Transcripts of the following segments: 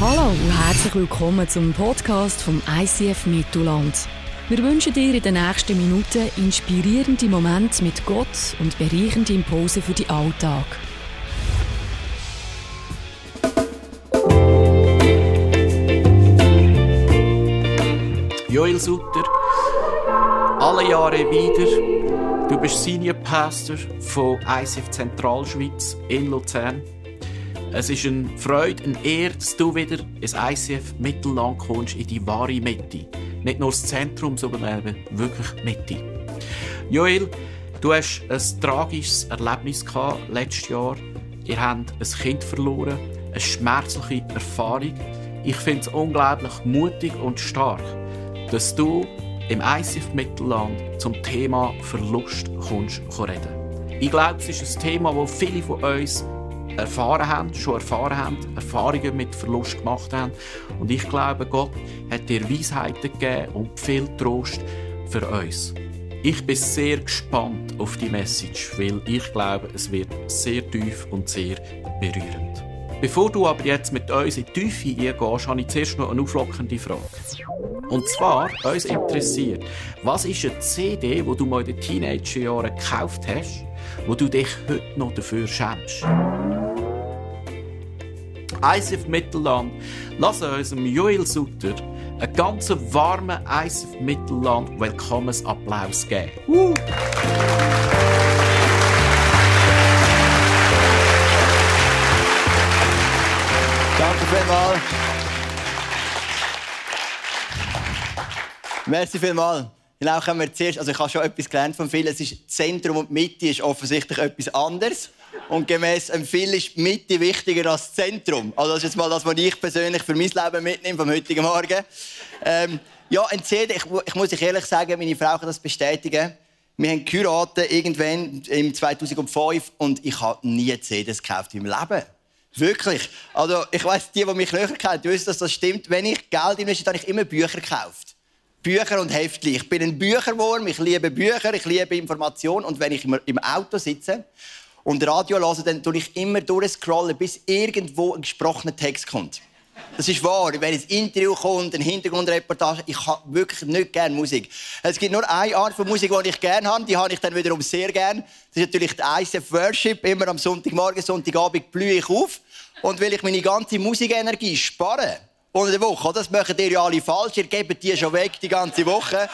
Hallo und herzlich willkommen zum Podcast vom ICF Mittelland. Wir wünschen dir in den nächsten Minuten inspirierende Momente mit Gott und bereichende Impulse für den Alltag. Joel Sutter, alle Jahre wieder. Du bist Senior Pastor von ICF Zentralschweiz in Luzern. Es ist eine Freude, eine Ehre, dass du wieder ins ICF Mittelland kommst, in die wahre Mitte. Nicht nur das Zentrum, sondern eben wirklich Mitte. Joel, du hast ein tragisches Erlebnis gehabt letztes Jahr. Ihr habt ein Kind verloren, eine schmerzliche Erfahrung. Ich finde es unglaublich mutig und stark, dass du im ICF Mittelland zum Thema Verlust kommst reden. Ich glaube, es ist ein Thema, das viele von uns erfahren haben, schon erfahren haben, Erfahrungen mit Verlust gemacht haben. Und ich glaube, Gott hat dir Weisheiten gegeben und viel Trost für uns. Ich bin sehr gespannt auf die Message, weil ich glaube, es wird sehr tief und sehr berührend. Bevor du aber jetzt mit uns in die Tiefe eingehst, habe ich zuerst noch eine auflockende Frage. Und zwar, uns interessiert, was ist eine CD, die du mal in den Teenagerjahren gekauft hast, wo du dich heute noch dafür schämst? ICF Mittelland, lass uns Joel Sutter einen ganz warmen ICF Mittelland Willkommensapplaus geben. Uh. Danke vielmals. Merci vielmals. Genau, können wir zuerst, also ich habe schon etwas gelernt von vielen. Es ist Zentrum und Mitte ist offensichtlich etwas anderes. Und gemäß dem Phil ist Mitte wichtiger als Zentrum. Also das ist jetzt mal das, was ich persönlich für mein Leben mitnehme vom heutigen Morgen. Ähm, ja, ein CD, ich, ich muss euch ehrlich sagen, meine Frau kann das bestätigen. Wir haben geheiratet irgendwann im 2005 und ich habe nie CDs gekauft im Leben. Wirklich. Also, ich weiß, die, die mich näher kennen, wissen, dass das stimmt. Wenn ich Geld investiere, habe ich immer Bücher gekauft. Bücher und Heftchen. Ich bin ein Bücherwurm, ich liebe Bücher, ich liebe Informationen. Und wenn ich im Auto sitze und Radio höre, dann tue ich immer durchscrollen, bis irgendwo ein gesprochener Text kommt. Das ist wahr. Wenn ein Interview kommt, eine Hintergrundreportage, ich habe wirklich nicht gerne Musik. Es gibt nur eine Art von Musik, die ich gerne habe. Die habe ich dann wiederum sehr gerne. Das ist natürlich die ICF Worship. Immer am Sonntagmorgen, Sonntagabend blühe ich auf. Und will ich meine ganze Musikenergie sparen, unter der Woche. Das machen ihr ja alle falsch. Ihr gebt die schon weg die ganze Woche.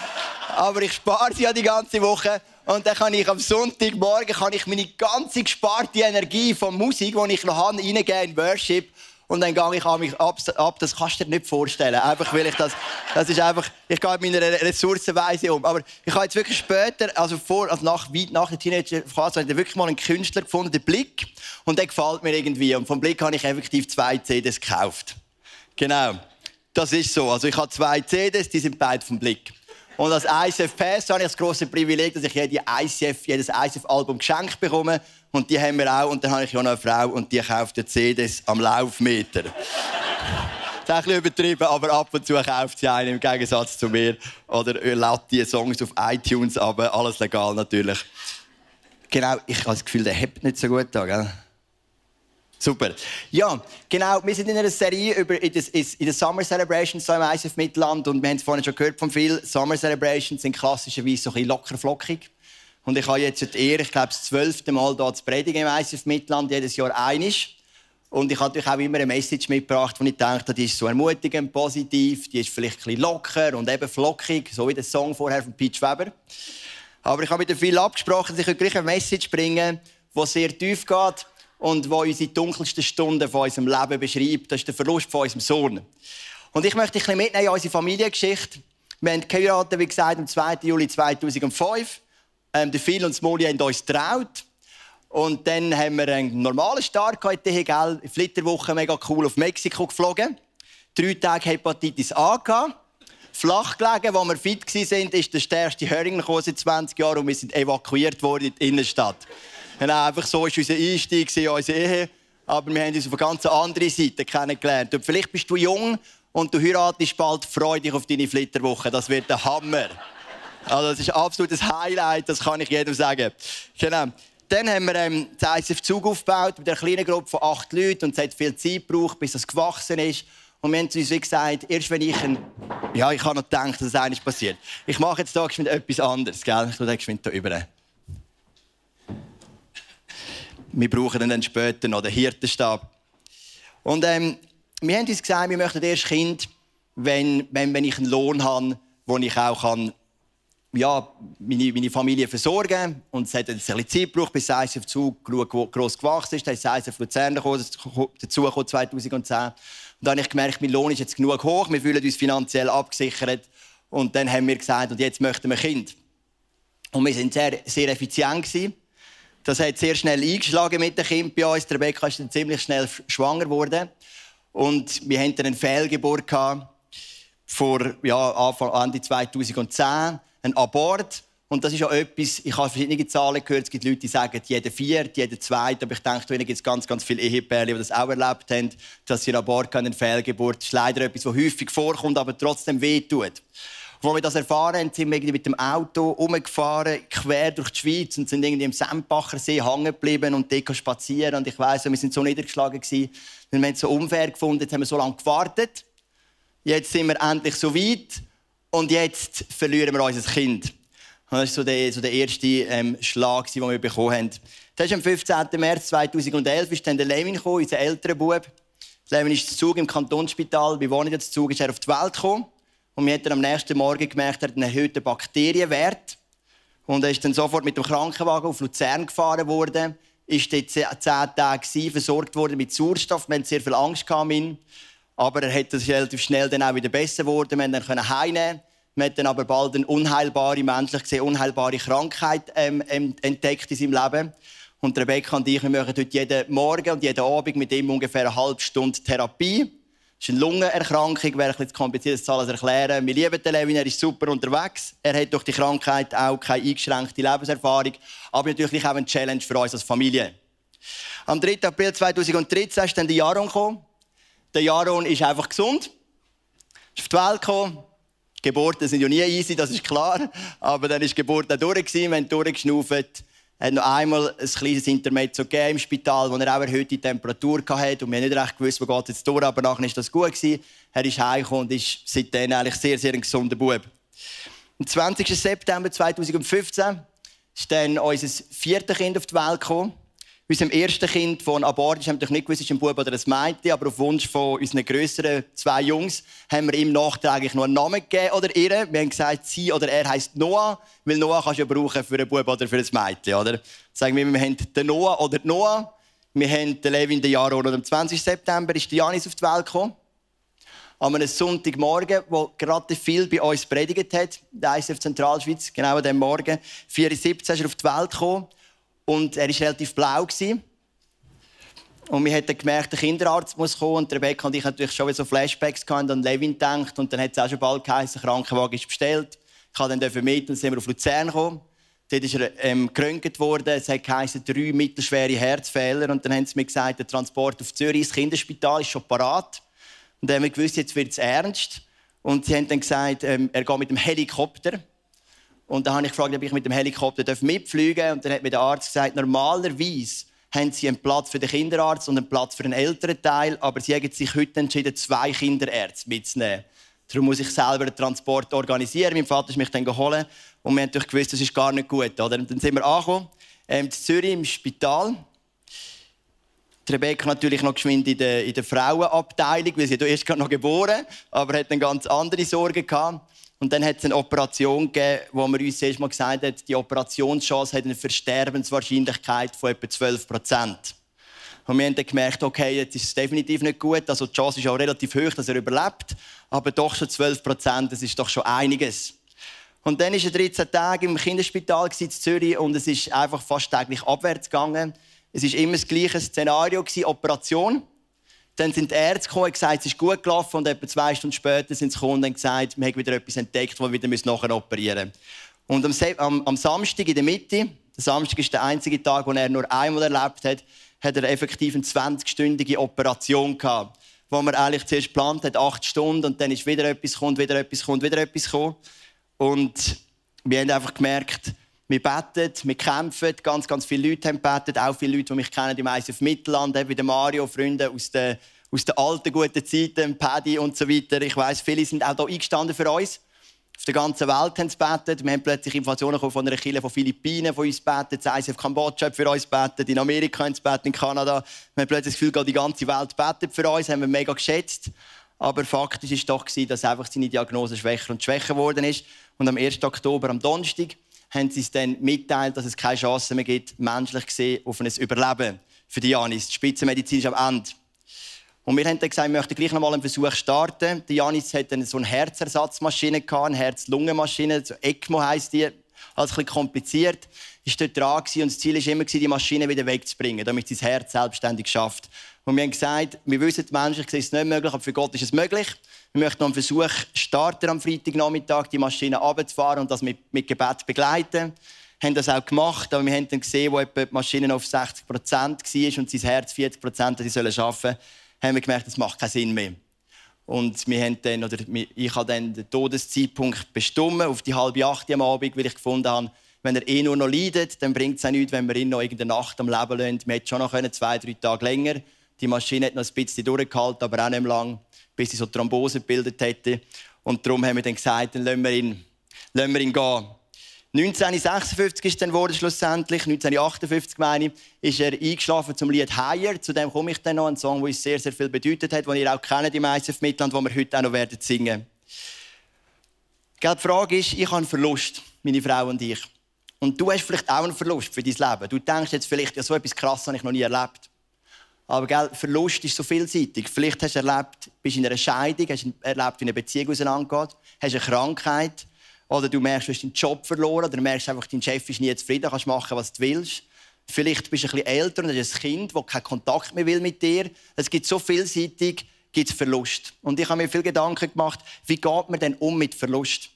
Aber ich spare sie ja die ganze Woche. Und dann kann ich am Sonntagmorgen kann ich meine ganze gesparte Energie von Musik, die ich noch habe, reingeben in Worship. Und dann gehe ich an mich ab. Das kannst du dir nicht vorstellen. Einfach, weil ich das, das ist einfach, ich gehe mit meiner Ressourcenweise um. Aber ich habe jetzt wirklich später, also vor, also nach, weit nach der Teenagerphase, habe ich wirklich mal einen Künstler gefunden, den Blick. Und der gefällt mir irgendwie. Und vom Blick habe ich effektiv zwei CDs gekauft. Genau. Das ist so. Also ich habe zwei CDs, die sind beide vom Blick. Und als ICF Pass habe ich das große Privileg, dass ich jede ICF, jedes ICF-Album geschenkt bekomme. Und die haben wir auch. Und dann habe ich ja noch eine Frau und die kauft die CDs am Laufmeter. das ist ein bisschen übertrieben, aber ab und zu kauft sie einen im Gegensatz zu mir. Oder lädt die Songs auf iTunes, aber alles legal natürlich. Genau, ich habe das Gefühl, der hebt nicht so gut da, gell? Super. Ja, genau. Wir sind in einer Serie über in den Summer Celebrations hier im ICF Mittelland und wir haben es vorhin schon gehört von viel. Summer Celebrations sind klassischerweise so ein bisschen locker flockig. Und ich habe jetzt die Ehre, ich glaube, das zwölfte Mal hier zu predigen im ICF Mittelland, jedes Jahr einisch. Und ich habe natürlich auch immer eine Message mitgebracht, wo ich denke, die ist so ermutigend, positiv, die ist vielleicht ein bisschen locker und eben flockig, so wie der Song vorher von Pete Weber. Aber ich habe mit viel abgesprochen, dass ich gleich eine Message bringen die sehr tief geht und wo unsere dunkelsten Stunden von unserem Leben beschreibt. Das ist der Verlust von unserem Sohn. Und ich möchte ein mitnehmen in unsere Familiengeschichte. Wir haben geheiratet, wie gesagt, am 2. Juli 2005. Ähm, der Phil und Smoli haben uns getraut. Und dann haben wir einen normalen Start gehabt, gell? Flitterwoche, mega cool, auf Mexiko geflogen. Drei Tage Hepatitis A gehabt. Flach gelegen, wo wir fit waren, ist der stärkste Hering seit 20 Jahren und wir sind evakuiert worden in die Innenstadt. Genau, einfach so war unser Einstieg in unsere Ehe. Aber wir haben uns auf eine ganz andere Seite kennengelernt. Und vielleicht bist du jung und du heiratest bald. Freu dich auf deine Flitterwoche. Das wird der Hammer. Also, das ist ein absolutes Highlight, das kann ich jedem sagen. Genau. Dann haben wir ähm, das ICF Zug aufgebaut mit einer kleinen Gruppe von acht Leuten und es hat viel Zeit gebraucht, bis es gewachsen ist. Und wir haben uns wie gesagt, erst wenn ich ein... Ja, ich habe noch gedacht, dass es eines passiert. Ich mache jetzt hier etwas anderes, gell? Ich geschwind hier über. Wir brauchen dann später noch den Hirtenstab. Und ähm, wir haben uns gesagt, wir möchten erst Kind, wenn, wenn, wenn ich einen Lohn habe, wo ich auch kann, ja, meine, meine Familie versorgen Und es hat ein bisschen Zeit gebraucht, bis ICF Zug gross gewachsen ist. Dann ist ICF Luzern dazu 2010. Und dann habe ich gemerkt, mein Lohn ist jetzt genug hoch, wir fühlen uns finanziell abgesichert. Und dann haben wir gesagt, und jetzt möchten wir Kind. Und wir waren sehr, sehr effizient. Gewesen. Das hat sehr schnell eingeschlagen mit dem Kind bei uns. Rebecca ist dann ziemlich schnell schwanger geworden. Und wir hatten eine Fehlgeburt vor ja, Anfang, Ende 2010 ein Abort. Und das ist ja etwas, ich habe verschiedene Zahlen gehört. Es gibt Leute, die sagen, jeder vierte, jeder zweite. Aber ich denke, da gibt es ganz, ganz viele Ehepärchen, die das auch erlebt haben, dass sie ein Abort haben, eine Fehlgeburt. Das ist leider etwas, das häufig vorkommt, aber trotzdem wehtut. Und als wir das erfahren haben, sind wir mit dem Auto umgefahren, quer durch die Schweiz und sind irgendwie im Sempacher See hängen geblieben und dort spazieren. Und ich weiss, wir sind so niedergeschlagen gewesen. Wir haben es so unfair gefunden, jetzt haben wir so lange gewartet. Jetzt sind wir endlich so weit und jetzt verlieren wir unser Kind. Und das war so der, so der erste ähm, Schlag, den wir bekommen haben. Das ist am 15. März 2011 ist dann der Levin gekommen, unser älterer Bub. Levin ist zu Zug im Kantonsspital. Wir wohnen jetzt Zug, ist er auf die Welt gekommen. Und wir haben am nächsten Morgen gemerkt, er hat einen erhöhten Bakterienwert. Und er ist dann sofort mit dem Krankenwagen auf Luzern gefahren worden. Ist dort zehn Tage versorgt worden mit Sauerstoff. Wir hatten sehr viel Angst um ihn. Aber er hat das relativ schnell dann auch wieder besser geworden. Wir konnten ihn heimnehmen. Wir haben dann aber bald eine unheilbare, menschlich gesehen unheilbare Krankheit ähm, entdeckt in seinem Leben. Und Rebecca und ich, wir machen heute jeden Morgen und jeden Abend mit ihm ungefähr eine halbe Stunde Therapie. Ist eine Lungenerkrankung, wäre ein bisschen kompliziert, das zu erklären. Wir lieben den Levin, er ist super unterwegs. Er hat durch die Krankheit auch keine eingeschränkte Lebenserfahrung, aber natürlich auch eine Challenge für uns als Familie. Am 3. April 2013 ist dann die Jaron gekommen. Der Jaron ist einfach gesund. Ist auf die Welt gekommen. Geburten sind ja nie easy, das ist klar. Aber dann ist die Geburt auch durch. Wir haben durchgeschnauft. Hat noch einmal ein kleines Intermezzo im Spital, wo er auch erhöhte Temperatur hatte. Und wir haben nicht recht gewusst, wo geht jetzt durch, aber nachher war das gut. Gewesen. Er ist heimgekommen und ist seitdem eigentlich sehr, sehr ein gesunder Bub. Am 20. September 2015 ist dann unser viertes Kind auf die Welt gekommen unserem ersten Kind, das an Bord ist, haben wir nicht gewusst, ist ein Bub oder ein Mädchen, aber auf Wunsch von unseren grösseren zwei Jungs haben wir ihm nachträglich noch einen Namen gegeben oder ihr. Wir haben gesagt, sie oder er heißt Noah, weil Noah kannst du ja brauchen für einen Bub oder für ein Mädchen, oder? Sagen wir, wir haben den Noah oder die Noah. Wir haben den Levin den Jaron und am 20. September ist Janis auf die Welt gekommen. An einem Sonntagmorgen, wo gerade viel bei uns predigt hat, der ICF Zentralschweiz, genau an diesem Morgen. 4.17 ist er auf die Welt gekommen. Und er war relativ blau. Und wir haben gemerkt, der Kinderarzt muss kommen. Und Rebecca und ich natürlich schon so Flashbacks gehabt, an Levin gedacht. Und dann hat es auch schon bald geheißen, der Krankenwagen ist bestellt. Ich habe dann mit und sind wir auf Luzern gekommen. Dort ist er ähm, geröntgt worden. Es hat geheißen, drei mittelschwere Herzfehler. Und dann haben sie mir gesagt, der Transport auf Zürich, das Kinderspital, ist schon parat. Und dann haben wir gewusst, jetzt wird es ernst. Und sie haben dann gesagt, ähm, er geht mit dem Helikopter. Und dann habe ich gefragt, ob ich mit dem Helikopter mitfliegen darf. Und dann hat mir der Arzt gesagt, normalerweise haben sie einen Platz für den Kinderarzt und einen Platz für den älteren Teil, aber sie haben sich heute entschieden, zwei Kinderärzte mitzunehmen. Darum muss ich selber den Transport organisieren. Mein Vater ist mich dann geholt und wir haben natürlich gewusst, das ist gar nicht gut. Oder? Dann sind wir angekommen, ähm, in Zürich im Spital. Die Rebecca natürlich noch geschwind in der, in der Frauenabteilung, weil sie erst noch geboren, aber hat dann ganz andere Sorgen gehabt. Und dann hat es eine Operation gegeben, wo man uns erst mal gesagt hat, die Operationschance hat eine Versterbenswahrscheinlichkeit von etwa 12 Prozent. Und wir haben dann gemerkt, okay, jetzt ist es definitiv nicht gut. Also die Chance ist auch relativ hoch, dass er überlebt. Aber doch schon 12 Prozent, das ist doch schon einiges. Und dann war er 13 Tage im Kinderspital in Zürich und es ist einfach fast täglich abwärts gegangen. Es war immer das gleiche Szenario, Operation. Dann sind die Ärzte gekommen und gesagt, es ist gut gelaufen. Und etwa zwei Stunden später sind sie gekommen und haben gesagt, wir haben wieder etwas entdeckt, das wir wieder nachher operieren müssen. Und am, am, am, Samstag in der Mitte, der Samstag ist der einzige Tag, wo er nur einmal erlebt hat, hat er effektiv eine 20-stündige Operation gehabt. Wo man eigentlich zuerst geplant hat, acht Stunden, und dann ist wieder etwas kommt, wieder etwas kommt, wieder etwas kommt. Und wir haben einfach gemerkt, wir beten, wir kämpfen. Ganz, ganz viele Leute haben gebetet. Auch viele Leute, die mich kennen im ISF Mittelland, wie der Mario, Freunde aus der, aus den alten guten Zeiten, Paddy und so weiter. Ich weiß, viele sind auch hier eingestanden für uns. Auf der ganzen Welt haben sie gebetet. Wir haben plötzlich Informationen von einer Kirche von Philippinen, von uns betet. Das ICF Kambodscha für uns betet. In Amerika haben sie betet, in Kanada. Wir haben plötzlich das Gefühl, die ganze Welt betet für uns. Haben wir mega geschätzt. Aber faktisch war doch, dass einfach seine Diagnose schwächer und schwächer geworden ist. Und am 1. Oktober, am Donnerstag, haben sie es dann mitteilt, dass es keine Chance mehr gibt, menschlich gesehen, auf ein Überleben für Janis. Die Spitzenmedizin ist am Ende. Und wir haben dann gesagt, wir möchten gleich noch mal einen Versuch starten. Die Janis hat dann so eine Herzersatzmaschine eine Herz-Lungen-Maschine, so ECMO heisst die. Alles ein bisschen kompliziert. Ist dort dran und das Ziel war immer, die Maschine wieder wegzubringen, damit das Herz selbstständig schafft. Und wir haben gesagt, wir wissen, menschlich ist es nicht möglich, aber für Gott ist es möglich. Wir möchten noch einen Versuch starten am Freitagnachmittag, die Maschine runterzufahren und das mit, mit Gebet begleiten. Haben das auch gemacht, aber wir haben dann gesehen, wo die Maschine auf 60 Prozent war und sein Herz 40 Prozent, sie sollen arbeiten, haben wir gemerkt, das macht keinen Sinn mehr. Und wir haben dann, oder ich habe dann den Todeszeitpunkt bestimmt auf die halbe acht am Abend, weil ich gefunden habe, wenn er eh nur noch leidet, dann bringt es auch nichts, wenn wir ihn noch irgendeine Nacht am Leben lassen. Wir hätten schon noch können, zwei, drei Tage länger. Die Maschine hat noch ein bisschen durchgehalten, aber auch nicht lang, bis sie so Thrombose gebildet hätte. Und darum haben wir dann gesagt, dann lassen wir ihn, lassen wir ihn gehen. 1956 ist dann wurde schlussendlich, 1958 meine ich, ist er eingeschlafen zum Lied Higher. Zu dem komme ich dann noch, ein Song, der uns sehr, sehr viel bedeutet hat, den ihr auch kennt, meisten auf Mittelland, wo wir heute auch noch werden singen. Die Frage ist, ich habe einen Verlust, meine Frau und ich. Und du hast vielleicht auch einen Verlust für dein Leben. Du denkst jetzt vielleicht, ja, so etwas Krasses habe ich noch nie erlebt. Aber gell, Verlust ist so vielseitig. Vielleicht hast du erlebt, bist in einer Scheidung, hast erlebt, wie eine Beziehung auseinandergeht, hast eine Krankheit, oder du merkst, du hast deinen Job verloren, oder du merkst einfach, dein Chef ist nie zufrieden, kannst machen, was du willst. Vielleicht bist du ein bisschen älter und hast ein Kind, das keinen Kontakt mehr will mit dir. Es gibt so vielseitig gibt Verlust. Und ich habe mir viel Gedanken gemacht, wie geht man denn um mit Verlust?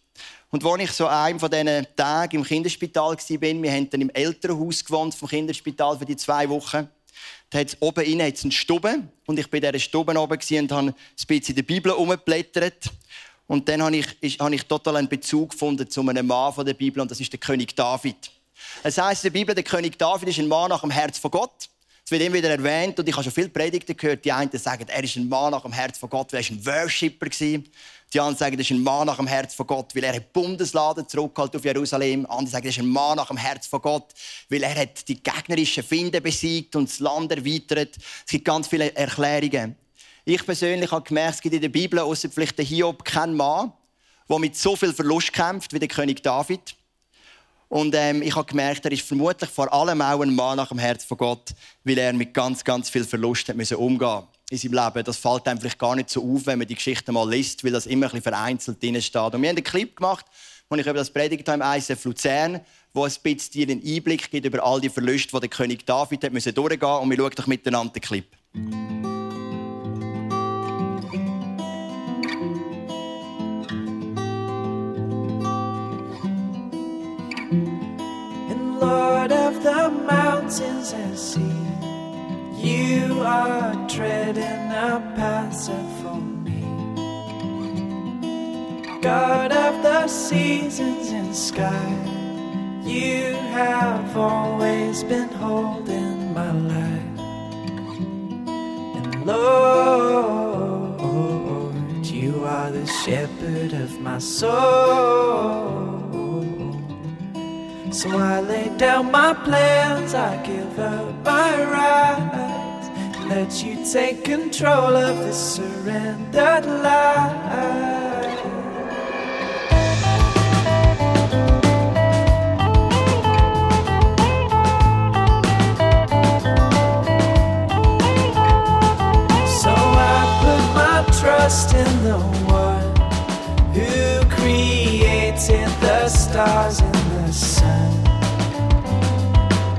Und als ich so einem von diesen Tagen im Kinderspital war, wir haben dann im Elternhaus gewohnt vom Kinderspital für die zwei Wochen. Da hat's oben innen hat's eine Stube und ich bin in dieser Stube oben und habe ein bisschen in der Bibel umgeblättert. Und dann habe ich, habe ich total einen Bezug gefunden zu einem Mann von der Bibel und das ist der König David. Es heißt in der Bibel, der König David ist ein Mann nach dem Herz von Gott. Es wird immer wieder erwähnt und ich habe schon viele Predigten gehört, die einen sagen, er ist ein Mann nach dem Herz von Gott, weil er ein Worshipper war. Die anderen sagen, er ist ein Mann nach dem Herz von Gott, weil er hat Bundesladen zurückgehalten auf Jerusalem. Andere sagen, er ist ein Mann nach dem Herz von Gott, weil er die gegnerischen Finde besiegt und das Land erweitert. Es gibt ganz viele Erklärungen. Ich persönlich habe gemerkt, es gibt in der Bibel, außer vielleicht der Hiob, keinen Mann, der mit so viel Verlust kämpft wie der König David. Und ähm, ich habe gemerkt, er ist vermutlich vor allem auch ein Mann nach dem Herz von Gott, weil er mit ganz, ganz viel Verlust hat müssen umgehen in seinem Leben. Das fällt einem vielleicht gar nicht so auf, wenn man die Geschichte mal liest, weil das immer ein bisschen vereinzelt drin steht. Und wir haben einen Clip gemacht, wo ich über das predigt habe im ICF Luzern, wo ein bisschen einen Einblick gibt über all die Verluste, die der König David hat durchgehen Und wir schauen doch miteinander den Clip. Lord of the mountains and sea, you are treading a path for me. God of the seasons and sky, you have always been holding my life. And Lord, you are the shepherd of my soul. So I lay down my plans, I give up my rights. Let you take control of this surrendered life. So I put my trust in the one who created the stars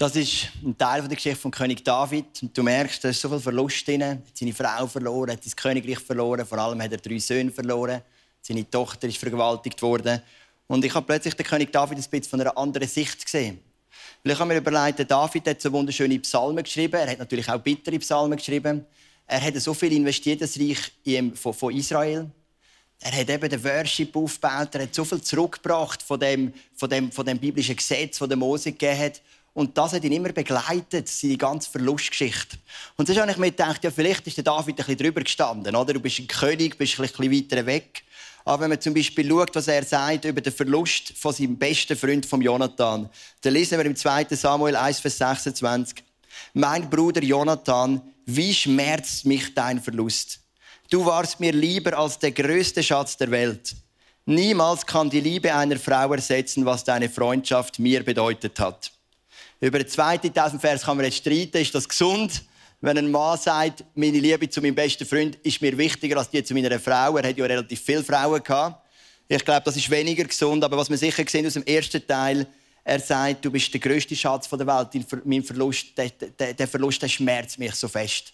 Das ist ein Teil der Geschichte von König David. Und du merkst, da ist so viel Verlust drin. Er hat seine Frau verloren, hat sein Königreich verloren. Vor allem hat er drei Söhne verloren. Seine Tochter ist vergewaltigt worden. Und ich habe plötzlich den König David ein bisschen von einer anderen Sicht gesehen. Weil ich habe mir überlegt, David hat so wunderschöne Psalmen geschrieben. Er hat natürlich auch bittere Psalmen geschrieben. Er hat so viel investiert, das Reich von Israel. Er hat eben den Worship aufgebaut. Er hat so viel zurückgebracht von dem, von dem, von dem biblischen Gesetz, das Mose gegeben hat. Und das hat ihn immer begleitet, seine ganze Verlustgeschichte. Und so habe ich mir gedacht, ja, vielleicht ist der David ein bisschen drüber gestanden. Oder? Du bist ein König, bist ein bisschen weiter weg. Aber wenn man zum Beispiel schaut, was er sagt über den Verlust von seinem besten Freund von Jonathan, dann lesen wir im 2. Samuel 1, Vers 26. Mein Bruder Jonathan, wie schmerzt mich dein Verlust? Du warst mir lieber als der größte Schatz der Welt. Niemals kann die Liebe einer Frau ersetzen, was deine Freundschaft mir bedeutet hat. Über den zweiten Vers kann man jetzt streiten. Ist das gesund? Wenn ein Mann sagt, meine Liebe zu meinem besten Freund ist mir wichtiger als die zu meiner Frau. Er hat ja relativ viele Frauen gehabt. Ich glaube, das ist weniger gesund. Aber was wir sicher sehen aus dem ersten Teil, er sagt, du bist der größte Schatz der Welt. Mein Verlust, der, der, der Verlust, der schmerzt mich so fest.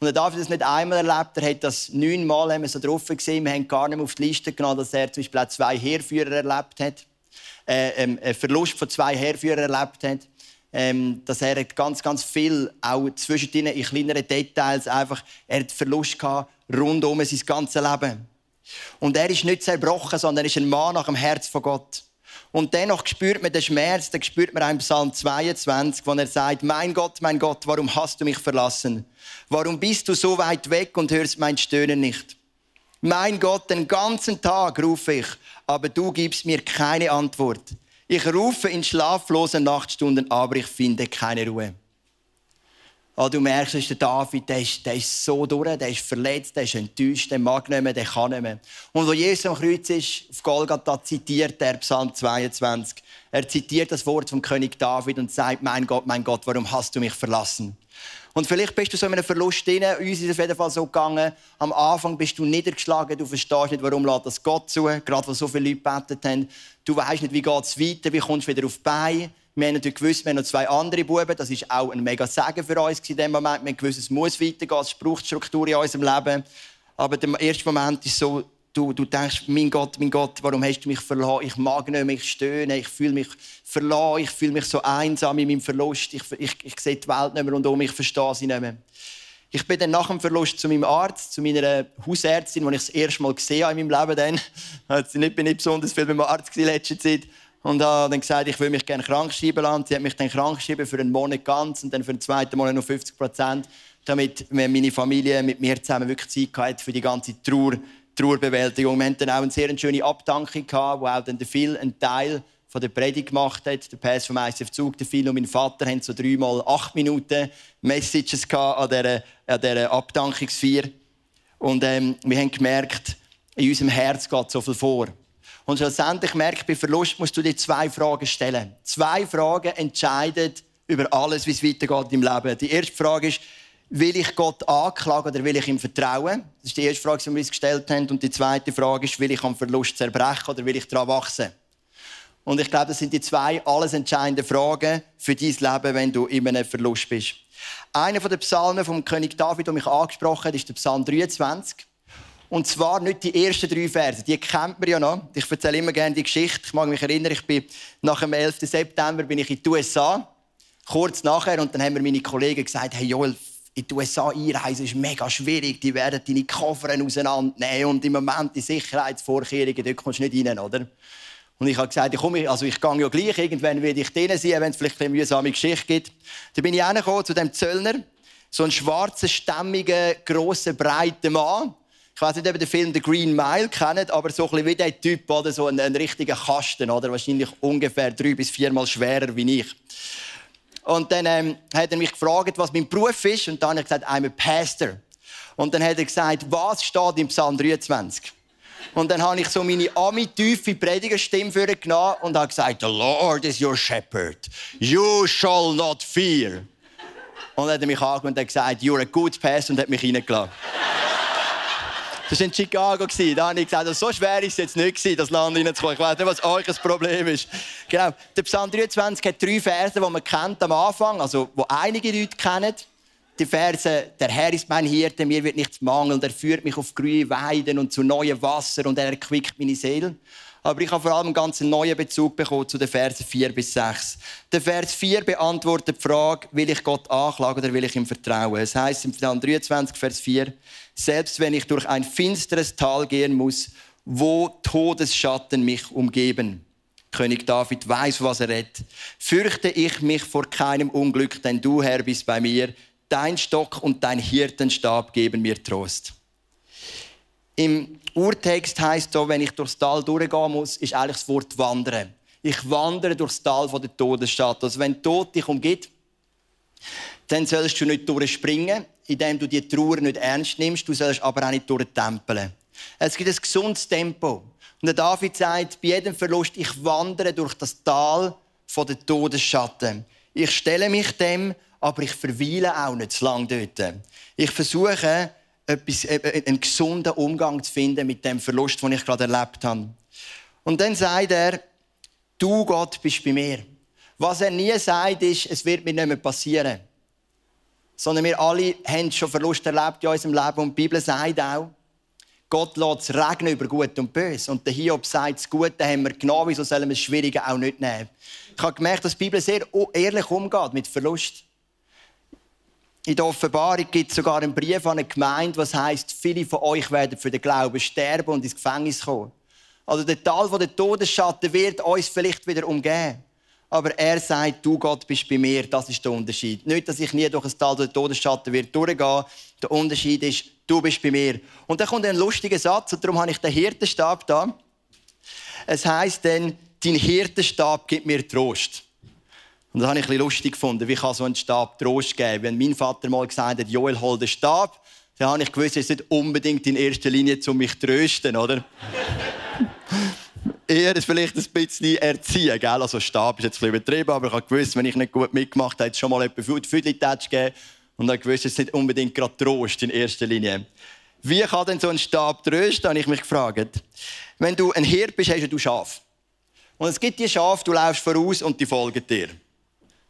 Und er darf das nicht einmal erlebt. Er hat das neunmal haben wir so drauf gesehen. Wir haben gar nicht mehr auf die Liste genommen, dass er zum Beispiel auch zwei Heerführer erlebt hat. Äh, ähm, einen Verlust von zwei Heerführern erlebt hat ähm, dass er ganz, ganz viel, auch zwischendrin in kleineren Details, einfach, er hat Verlust gehabt, rund um sein ganzes Leben. Und er ist nicht zerbrochen, sondern er ist ein Mann nach dem Herz von Gott. Und dennoch spürt man den Schmerz, den spürt man auch im Psalm 22, wo er sagt, mein Gott, mein Gott, warum hast du mich verlassen? Warum bist du so weit weg und hörst mein Stöhnen nicht? Mein Gott, den ganzen Tag rufe ich, aber du gibst mir keine Antwort. Ich rufe in schlaflosen Nachtstunden, aber ich finde keine Ruhe. Oh, du merkst, ist der David, der ist, der ist so durch, der ist verletzt, der ist enttäuscht, der mag nicht mehr, der kann nicht mehr. Und wo Jesus am Kreuz ist, auf Golgatha, zitiert er Psalm 22. Er zitiert das Wort vom König David und sagt, mein Gott, mein Gott, warum hast du mich verlassen? Und vielleicht bist du so in einem Verlust drin. Uns ist es auf jeden Fall so gegangen. Am Anfang bist du niedergeschlagen. Du verstehst nicht, warum lässt das Gott zu. Gerade, wo so viele Leute gebetet haben. Du weißt nicht, wie geht es weiter, wie kommst du wieder auf die Beine. Wir haben natürlich gewusst, wir haben noch zwei andere Buben. Das war auch ein mega Segen für uns in dem Moment. Wir haben gewusst, es muss weitergehen. Es braucht Struktur in unserem Leben. Aber der erste Moment ist so, du, du denkst, mein Gott, mein Gott, warum hast du mich verloren? Ich mag nicht mehr, ich stöhne, ich fühle mich verloren, ich fühle mich so einsam in meinem Verlust, ich, ich, ich sehe die Welt nicht mehr rundum, ich verstehe sie nicht mehr. Ich bin dann nach dem Verlust zu meinem Arzt, zu meiner Hausärztin, die ich das erste Mal gesehen habe in meinem Leben. Dann. Ich bin nicht besonders viel mit meinem Arzt in letzter Zeit. Und habe dann gesagt, ich will mich gerne krank schreiben lassen. Sie hat mich dann krank geschrieben für einen Monat ganz und dann für den zweiten Monat noch 50 Prozent, damit meine Familie mit mir zusammen wirklich Zeit hatte für die ganze Trauer Trauerbewältigung. Wir hatten dann auch eine sehr schöne Abdankung, gehabt, wo auch dann der Phil einen Teil von der Predigt gemacht hat. Der Pass vom ICF Zug, der Phil und mein Vater haben so dreimal acht Minuten Messages an dieser, an dieser Abdankungsfeier. Und ähm, wir haben gemerkt, in unserem Herz geht so viel vor. Und schlussendlich merke ich, bei Verlust musst du dir zwei Fragen stellen. Zwei Fragen entscheiden über alles, wie es weitergeht im Leben. Die erste Frage ist, Will ich Gott anklagen oder will ich ihm vertrauen? Das ist die erste Frage, die wir uns gestellt haben. Und die zweite Frage ist, will ich am Verlust zerbrechen oder will ich daran wachsen? Und ich glaube, das sind die zwei alles entscheidenden Fragen für dein Leben, wenn du in einem Verlust bist. Einer der Psalmen vom König David, der mich angesprochen hat, ist der Psalm 23. Und zwar nicht die ersten drei Verse, die kennt man ja noch. Ich erzähle immer gerne die Geschichte. Ich mag mich erinnern, ich bin nach dem 11. September bin ich in die USA. Kurz nachher, und dann haben mir meine Kollegen gesagt, hey Joel, in die USA einreisen ist mega schwierig. Die werden deine Koffer auseinandernehmen und im Moment die Sicherheitsvorkehrungen, dort kommst du nicht rein, oder? Und ich habe gesagt, ich, komme, also ich gehe ja gleich, irgendwann werde ich drin sein, wenn es vielleicht eine mühsame Geschichte gibt. Dann bin ich zu dem Zöllner, so ein schwarzer, stämmiger, grosser, breiter Mann. Ich weiß nicht, ob ihr den Film The Green Mile kennt, aber so ein bisschen wie der Typ, oder? so ein, ein richtiger Kasten, oder? wahrscheinlich ungefähr drei bis viermal schwerer wie ich. Und dann ähm, hat er mich gefragt, was mein Beruf ist. Und dann habe ich gesagt, I'm a pastor. Und dann hat er gesagt, was steht im Psalm 23? Und dann habe ich so meine ami-tiefe Predigerstimme für ihn genommen und habe gesagt, The Lord is your shepherd. You shall not fear. Und dann hat er mich angeschaut und hat gesagt, you're a good pastor und hat mich reingelassen. Das war in Chicago. Da habe ich gesagt, so schwer ist es jetzt nicht, das Land reinzukommen. Ich weiß nicht, was euch das Problem ist. Genau. Der Psalm 23 hat drei Verse, die man kennt am Anfang, also die einige Leute kennen. Die Verse, der Herr ist mein Hirte, mir wird nichts mangeln, er führt mich auf grüne Weiden und zu neuen Wasser und er erquickt meine Seele. Aber ich habe vor allem einen ganz neuen Bezug bekommen zu den Versen 4 bis 6. Der Vers 4 beantwortet die Frage, will ich Gott anklagen oder will ich ihm vertrauen? Es heißt im Psalm 23, Vers 4, selbst wenn ich durch ein finsteres Tal gehen muss, wo Todesschatten mich umgeben. König David weiß, was er redet. Fürchte ich mich vor keinem Unglück, denn du, Herr, bist bei mir. Dein Stock und dein Hirtenstab geben mir Trost. Im Urtext heißt so, wenn ich durchs Tal durchgehen muss, ist eigentlich das Wort wandern. Ich wandere durchs Tal der Todesstadt. Also wenn Tod dich umgibt, dann sollst du nicht durchspringen, indem du die Trauer nicht ernst nimmst. Du sollst aber auch nicht durchtempeln. Es gibt ein gesundes Tempo. Und der David sagt, bei jedem Verlust, ich wandere durch das Tal der Todesschatten. Ich stelle mich dem, aber ich verweile auch nicht zu lange dort. Ich versuche, etwas, äh, äh, einen gesunden Umgang zu finden mit dem Verlust, den ich gerade erlebt habe. Und dann sagt er, du Gott bist bei mir. Was er nie sagt, ist, es wird mir nicht mehr passieren. Sondern wir alle haben schon Verlust erlebt in unserem Leben. Und die Bibel sagt auch, Gott lässt es regnen über Gut und Böse. Und der Hiob sagt, das Gute haben wir genommen, wieso sollen wir das Schwierige auch nicht nehmen? Ich habe gemerkt, dass die Bibel sehr ehrlich umgeht mit Verlust. In der Offenbarung gibt es sogar einen Brief an eine Gemeinde, was heißt, viele von euch werden für den Glauben sterben und ins Gefängnis kommen. Also der Tal von der Todesschatten wird uns vielleicht wieder umgehen. Aber er sagt, du Gott bist bei mir, das ist der Unterschied. Nicht, dass ich nie durch ein Tal der Todesschatten wird durchgehen. Der Unterschied ist, du bist bei mir. Und dann kommt ein lustiger Satz, und darum habe ich den Hirtenstab da. Es heißt dann, dein Hirtenstab gibt mir Trost. Und das habe ich ein bisschen lustig gefunden. Wie kann so ein Stab Trost geben? Wenn mein Vater mal gesagt hat, Joel, hol den Stab, dann habe ich gewusst, es ist nicht unbedingt in erster Linie, um mich zu trösten, oder? Eher ist vielleicht ein bisschen erziehen, gell? Also Stab ist jetzt ein bisschen übertrieben, aber ich habe gewusst, wenn ich nicht gut mitgemacht habe, hat es schon mal jemand Füdli-Touch gegeben. Und habe gewusst, es ist nicht unbedingt gerade Trost in erster Linie. Wie kann denn so ein Stab trösten, habe ich mich gefragt. Wenn du ein Hirt bist, hast du Schaf. Und es gibt die Schafe, du läufst voraus und die folgen dir.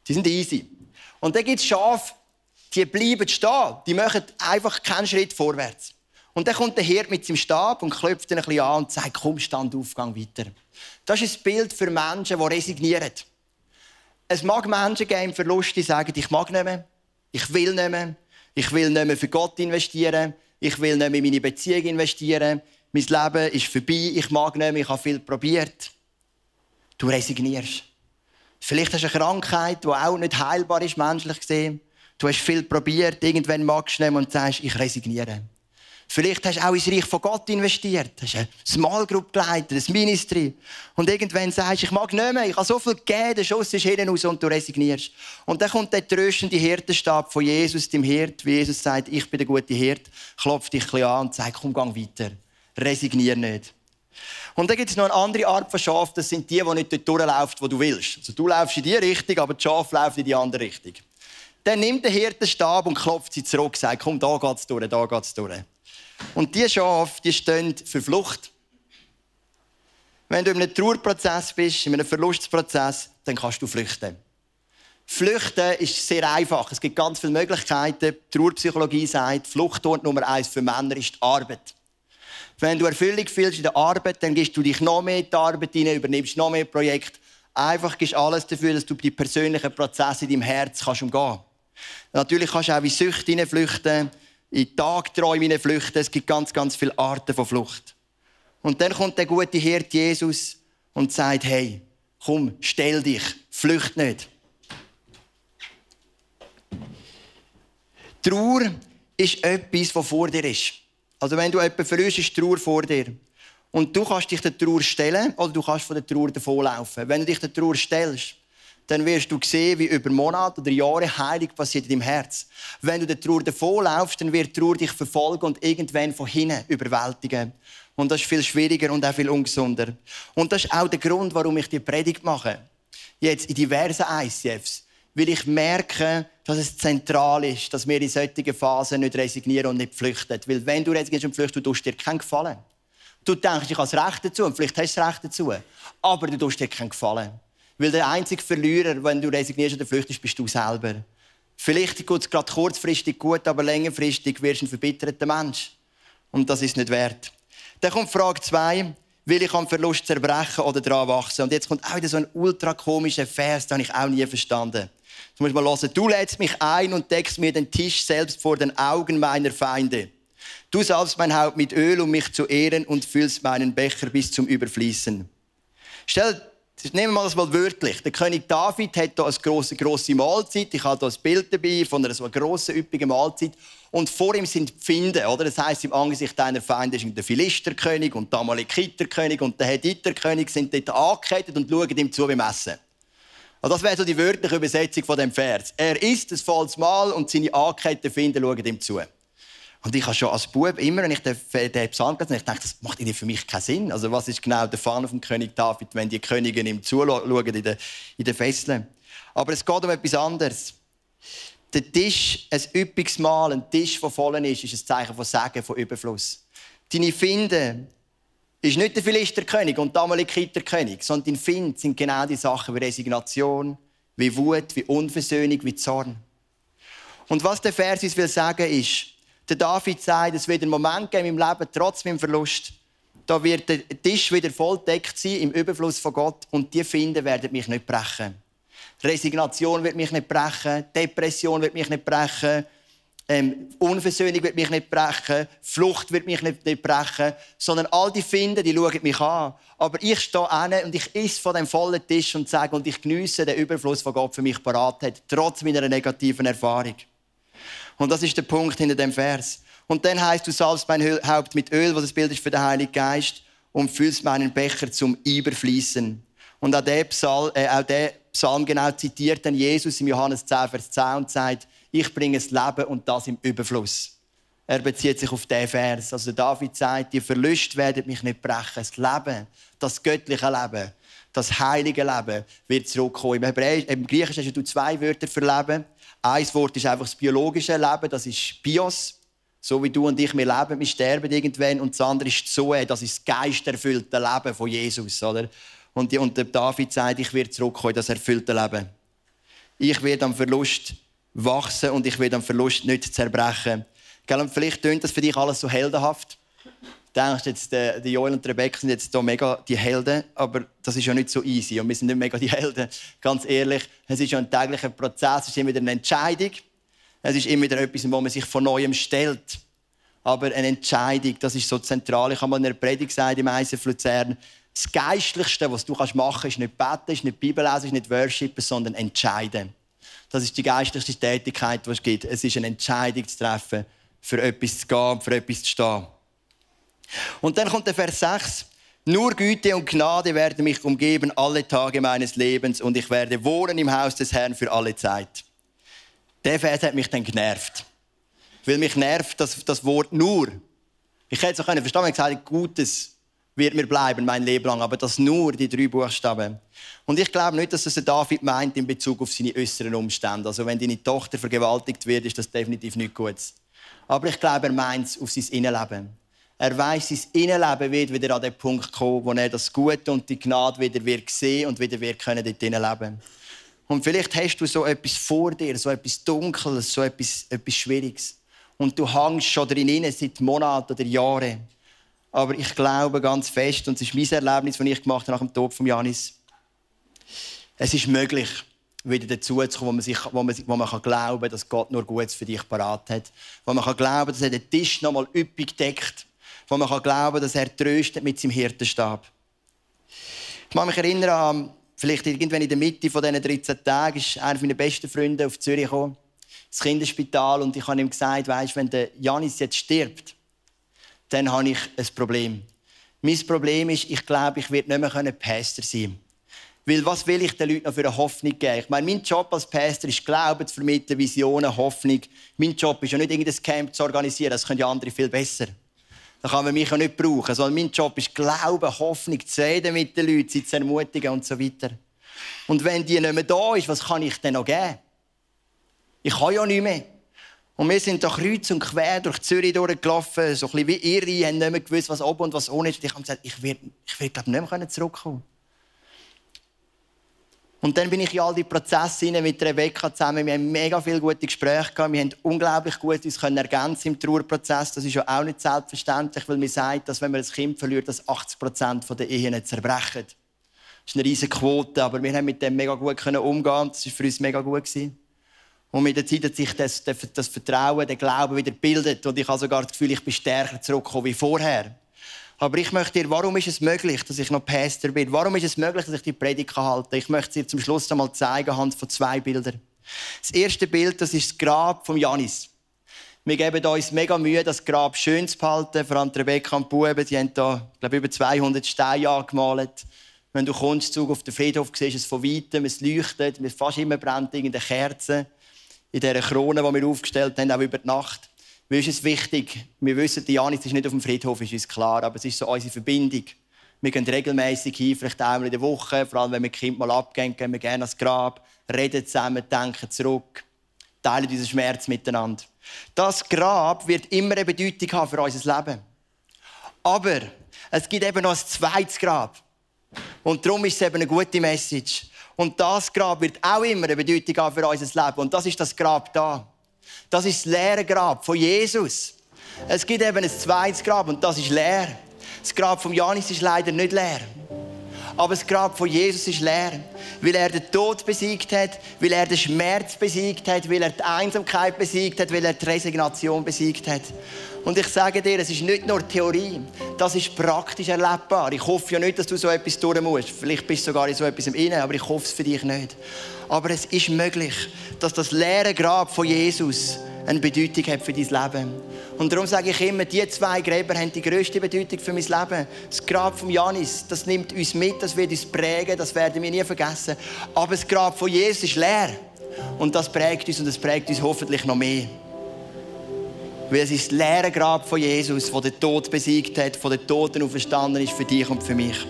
Die sind easy. Und dann gibt es Schafe, die bleiben stehen. Die machen einfach keinen Schritt vorwärts. Und dann kommt der Hirt mit seinem Stab und klopft ihn ein bisschen an und sagt, komm, stand auf, gang weiter. Das ist ein Bild für Menschen, die resignieren. Es mag Menschen geben im Verlust, die sagen, ich mag nicht mehr, ich will nicht mehr, ich will nicht mehr für Gott investieren, ich will nicht mehr in meine Beziehung investieren, mein Leben ist vorbei, ich mag nicht mehr, ich habe viel probiert. Du resignierst. Vielleicht hast du eine Krankheit, die auch nicht heilbar ist, menschlich gesehen. Du hast viel probiert, irgendwann magst du nehmen und sagst, ich resigniere. Vielleicht hast du auch ins Reich von Gott investiert. Hast eine Small Group geleitet, ein Ministry. Und irgendwann sagst du, ich mag nicht mehr, ich habe so viel gegeben, der Schuss ist hinten raus und du resignierst. Und dann kommt der tröstende Hirtenstab von Jesus, dem Hirt, wie Jesus sagt, ich bin der gute Hirt, klopft dich ein bisschen an und sagt, komm, gang weiter. Resignier nicht. Und dann gibt es noch eine andere Art von Schaf, das sind die, die nicht dort durchlaufen, wo du willst. Also du läufst in die Richtung, aber die Schafe laufen in die andere Richtung. Dann nimmt der Hirte den Stab und klopft sie zurück und sagt, komm, da geht's durch, da geht's durch. Und diese Schafe, die stehen für Flucht. Wenn du in einem Trauerprozess bist, in einem Verlustprozess, dann kannst du flüchten. Flüchten ist sehr einfach. Es gibt ganz viele Möglichkeiten. Die Trauerpsychologie sagt, Fluchtort Nummer eins für Männer ist die Arbeit. Wenn du Erfüllung fühlst in der Arbeit, dann gehst du dich noch mehr in die Arbeit hinein, übernimmst noch mehr Projekte. Einfach gibst alles dafür, dass du die persönlichen Prozesse in deinem Herz kannst umgehen Natürlich kannst du auch in Süchte hineinflüchten, in Tagträume hineinflüchten. Es gibt ganz, ganz viele Arten von Flucht. Und dann kommt der gute Hirt Jesus und sagt, hey, komm, stell dich, flücht nicht. Trauer ist etwas, was vor dir ist. Also wenn du jemanden verlierst, ist Trauer vor dir. Und du kannst dich der Trauer stellen oder du kannst von der Trauer davonlaufen. Wenn du dich der Trauer stellst, dann wirst du sehen, wie über Monate oder Jahre Heilung passiert in deinem Herz. Wenn du der Trauer davonlaufst, dann wird die Trauer dich verfolgen und irgendwann von hinten überwältigen. Und das ist viel schwieriger und auch viel ungesunder. Und das ist auch der Grund, warum ich die Predigt mache. Jetzt in diversen ICFs weil ich merke, dass es zentral ist, dass wir in solchen Phasen nicht resignieren und nicht flüchten. Weil wenn du resignierst und flüchtest, du tust dir keinen Gefallen. Du denkst, ich habe das Recht dazu und vielleicht hast du das Recht dazu. Aber du tust dir keinen Gefallen. Weil der einzige Verlierer, wenn du resignierst oder flüchtest, bist du selber. Vielleicht geht es gerade kurzfristig gut, aber längerfristig wirst du ein verbitterter Mensch. Und das ist nicht wert. Dann kommt Frage 2. Will ich am Verlust zerbrechen oder daran wachsen? Und jetzt kommt auch wieder so ein ultra komischer Vers, den ich auch nie verstanden. Jetzt muss man hören. Du lädst mich ein und deckst mir den Tisch selbst vor den Augen meiner Feinde. Du salbst mein Haupt mit Öl, um mich zu ehren und füllst meinen Becher bis zum Überfließen. Stell Nehmen wir das mal wörtlich. Der König David hat hier eine grosse, grosse Mahlzeit. Ich habe hier ein Bild dabei von einer so grossen, üppigen Mahlzeit. Und vor ihm sind Pfinde, oder? Das heisst, im Angesicht deiner Feinde ist der Philisterkönig und der Amalekiterkönig und der Hethiterkönig sind dort angekettet und schauen ihm zu beim Essen. Also das wäre so die wörtliche Übersetzung von dem Vers. Er isst ein volles Mahl und seine angeketteten Finde schauen ihm zu. Und ich habe schon als Bub immer, wenn ich den, den Psalm gelesen habe, ich dachte, das macht für mich keinen Sinn. Also was ist genau der Fall vom König David, wenn die Königin ihm zuschauen in den, in den Fesseln? Aber es geht um etwas anderes. Der Tisch, ein üppiges Mahl, ein Tisch, der voll ist, ist ein Zeichen von Segen, von Überfluss. Deine Finde ist nicht der Philisterkönig und der Amalekiterkönig, sondern dein Find sind genau die Sachen wie Resignation, wie Wut, wie Unversöhnung, wie Zorn. Und was der Vers uns will sagen ist, der David sagt, es wird einen Moment geben im Leben, trotz meinem Verlust, da wird der Tisch wieder voll deckt sein im Überfluss von Gott und die Finden werden mich nicht brechen. Resignation wird mich nicht brechen, Depression wird mich nicht brechen, ähm, Unversöhnung wird mich nicht brechen, Flucht wird mich nicht, nicht brechen, sondern all die Finden, die schauen mich an. Aber ich stehe an und ich esse von dem vollen Tisch und sage und ich geniesse den Überfluss, den Gott für mich parat hat, trotz meiner negativen Erfahrung. Und das ist der Punkt hinter dem Vers. Und dann heißt du salbst mein Haupt mit Öl, was das Bild ist für den Heiligen Geist, und füllst meinen Becher zum Überfließen. Und auch der, Psalm, äh, auch der Psalm genau zitiert dann Jesus im Johannes 10, Vers 10 und sagt, ich bringe das Leben und das im Überfluss. Er bezieht sich auf diesen Vers. Also David sagt, die Verluste werden mich nicht brechen. Das Leben, das göttliche Leben, das heilige Leben wird zurückkommen. Im, Hebräisch, Im Griechischen hast du zwei Wörter für Leben. Ein Wort ist einfach das biologische Leben, das ist Bios. So wie du und ich, wir leben, wir sterben irgendwann. Und das andere ist Zoe, das ist das geisterfüllte Leben von Jesus. Oder? Und, und der David sagt, ich werde zurückkommen in das erfüllte Leben. Ich werde am Verlust wachsen und ich werde am Verlust nicht zerbrechen. Und vielleicht klingt das für dich alles so heldenhaft denkst jetzt, der, der Joel und Rebecca sind jetzt hier mega die Helden, aber das ist ja nicht so easy und wir sind nicht mega die Helden. Ganz ehrlich, es ist ja ein täglicher Prozess, es ist immer wieder eine Entscheidung, es ist immer wieder etwas, wo man sich von Neuem stellt. Aber eine Entscheidung, das ist so zentral. Ich habe mal in einer Predigt gesagt im ISF Luzern, das Geistlichste, was du machen kannst, ist nicht beten, ist nicht Bibel lesen, ist nicht worshipen, sondern entscheiden. Das ist die geistlichste Tätigkeit, die es gibt. Es ist eine Entscheidung zu treffen, für etwas zu gehen, für etwas zu stehen. Und dann kommt der Vers 6. Nur Güte und Gnade werden mich umgeben alle Tage meines Lebens und ich werde wohnen im Haus des Herrn für alle Zeit. Der Vers hat mich dann genervt. Weil mich nervt das, das Wort nur. Ich hätte es auch verstehen, wenn ich gesagt Gutes wird mir bleiben mein Leben lang, aber das nur, die drei Buchstaben. Und ich glaube nicht, dass das David meint in Bezug auf seine äußeren Umstände. Also wenn deine Tochter vergewaltigt wird, ist das definitiv nicht gut. Aber ich glaube, er meint es auf sein Innenleben. Er weiß, sein Innenleben wird wieder an den Punkt kommen, wo er das Gute und die Gnade wieder wird sehen und wieder wird können dort leben. Und vielleicht hast du so etwas vor dir, so etwas Dunkles, so etwas, etwas Schwieriges. Und du hängst schon drin seit Monaten oder Jahren. Aber ich glaube ganz fest, und es ist mein Erlebnis, das ich gemacht habe nach dem Tod von Janis, es ist möglich, wieder dazu zu kommen, wo man, sich, wo man, wo man kann glauben kann, dass Gott nur Gutes für dich parat hat. Wo man kann glauben dass er den Tisch noch mal üppig deckt wo man glauben kann, dass er tröstet mit seinem Hirtenstab. Ich kann mich erinnern an, vielleicht irgendwann in der Mitte von diesen 13 Tagen, ist einer meiner besten Freunde auf Zürich gekommen, ins Kinderspital, und ich habe ihm gesagt, weißt, wenn der Janis jetzt stirbt, dann habe ich ein Problem. Mein Problem ist, ich glaube, ich werde nicht mehr Pastor sein weil was will ich den Leuten noch für eine Hoffnung geben? Ich meine, mein Job als Pastor ist Glauben zu vermitteln, Visionen, Hoffnung. Mein Job ist ja nicht irgendein Camp zu organisieren, das können ja andere viel besser. Da kann man mich ja nicht brauchen. Sondern mein Job ist Glauben, Hoffnung, zu reden mit den Leuten, sie zu ermutigen und so weiter. Und wenn die nicht mehr da ist, was kann ich denn noch geben? Ich kann ja nicht mehr. Und wir sind da kreuz und quer durch Zürich durchgelaufen, so ein bisschen wie Irre, haben nicht mehr gewusst, was oben und was unten ist. Und ich habe gesagt, ich werde, ich werde glaube nicht mehr zurückkommen. Und dann bin ich in all die Prozesse mit Rebecca zusammen. Wir haben mega viele gute Gespräche gehabt. Wir haben unglaublich gut uns können ergänzen im Trauerprozess. Das ist ja auch nicht selbstverständlich, weil man sagt, dass wenn man ein Kind verliert, dass 80 Prozent der Ehen zerbrechen. Das ist eine riesige Quote, aber wir haben mit dem mega gut umgehen. Das war für uns mega gut. Und mit der Zeit hat sich das, das Vertrauen, der Glaube wieder gebildet. Und ich habe sogar das Gefühl, ich bin stärker zurückgekommen wie vorher. Aber ich möchte dir, warum ist es möglich, dass ich noch Pastor bin? Warum ist es möglich, dass ich die Predigt halte? Ich möchte dir zum Schluss einmal zeigen, anhand von zwei Bildern. Das erste Bild, das ist das Grab von Janis. Wir geben uns mega Mühe, das Grab schön zu behalten. Vor allem Rebecca und Buben, die haben da, glaube über 200 Steine angemalt. Wenn du kommst, auf den Friedhof, siehst du es von weitem, es leuchtet, fast immer brennt irgendeine Kerze. In dieser Krone, die wir aufgestellt haben, auch über die Nacht. Mir ist es wichtig, wir wissen, die Janis ist nicht auf dem Friedhof, ist uns klar, aber es ist so unsere Verbindung. Wir gehen regelmäßig hin, vielleicht einmal in der Woche, vor allem wenn wir Kind mal abgehen, gehen wir gerne ans Grab, reden zusammen, denken zurück, teilen unseren Schmerz miteinander. Das Grab wird immer eine Bedeutung haben für unser Leben. Aber es gibt eben noch ein zweites Grab. Und darum ist es eben eine gute Message. Und das Grab wird auch immer eine Bedeutung haben für unser Leben. Und das ist das Grab da. Das ist das leere Grab von Jesus. Es gibt eben ein zweites Grab und das ist leer. Das Grab von Janis ist leider nicht leer. Aber das Grab von Jesus ist leer, weil er den Tod besiegt hat, weil er den Schmerz besiegt hat, weil er die Einsamkeit besiegt hat, weil er die Resignation besiegt hat. Und ich sage dir, es ist nicht nur Theorie, das ist praktisch erlebbar. Ich hoffe ja nicht, dass du so etwas tun musst. Vielleicht bist du sogar in so etwas im Innen, aber ich hoffe es für dich nicht. Aber es ist möglich, dass das leere Grab von Jesus eine Bedeutung hat für dein Leben. Und darum sage ich immer, die zwei Gräber haben die größte Bedeutung für mein Leben. Das Grab von Janis, das nimmt uns mit, das wird uns prägen, das werden wir nie vergessen. Aber das Grab von Jesus ist leer. Und das prägt uns und das prägt uns hoffentlich noch mehr. Weil es ist das leere Grab von Jesus, das den Tod besiegt hat, von den Toten auferstanden ist für dich und für mich.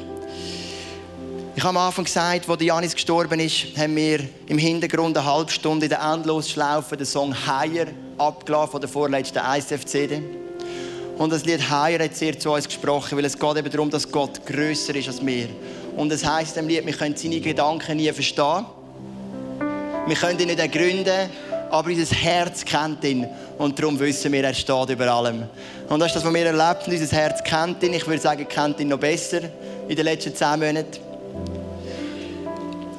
Ich habe am Anfang gesagt, als Janis gestorben ist, haben wir im Hintergrund eine halbe Stunde in der Endlosschlaufe den Song Higher abgelassen von der vorletzten ISF-CD. Und das Lied Higher hat sehr zu uns gesprochen, weil es geht eben darum, dass Gott größer ist als wir. Und es heißt im Lied, wir können seine Gedanken nie verstehen. Wir können ihn nicht ergründen, aber unser Herz kennt ihn. Und darum wissen wir, er steht über allem. Und das ist das, was wir erlebt haben. Unser Herz kennt ihn. Ich würde sagen, kennt ihn noch besser in den letzten zehn Monaten.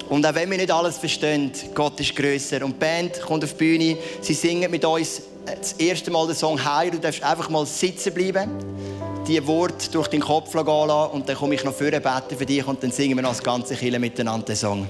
Und auch wenn wir nicht alles verstehen, Gott ist grösser. Und die Band kommt auf die Bühne, sie singen mit uns das erste Mal den Song «Heir». Du darfst einfach mal sitzen bleiben, die Worte durch den Kopf gehen lassen und dann komme ich noch vorne beten für dich und dann singen wir noch das ganze Kille miteinander den Song.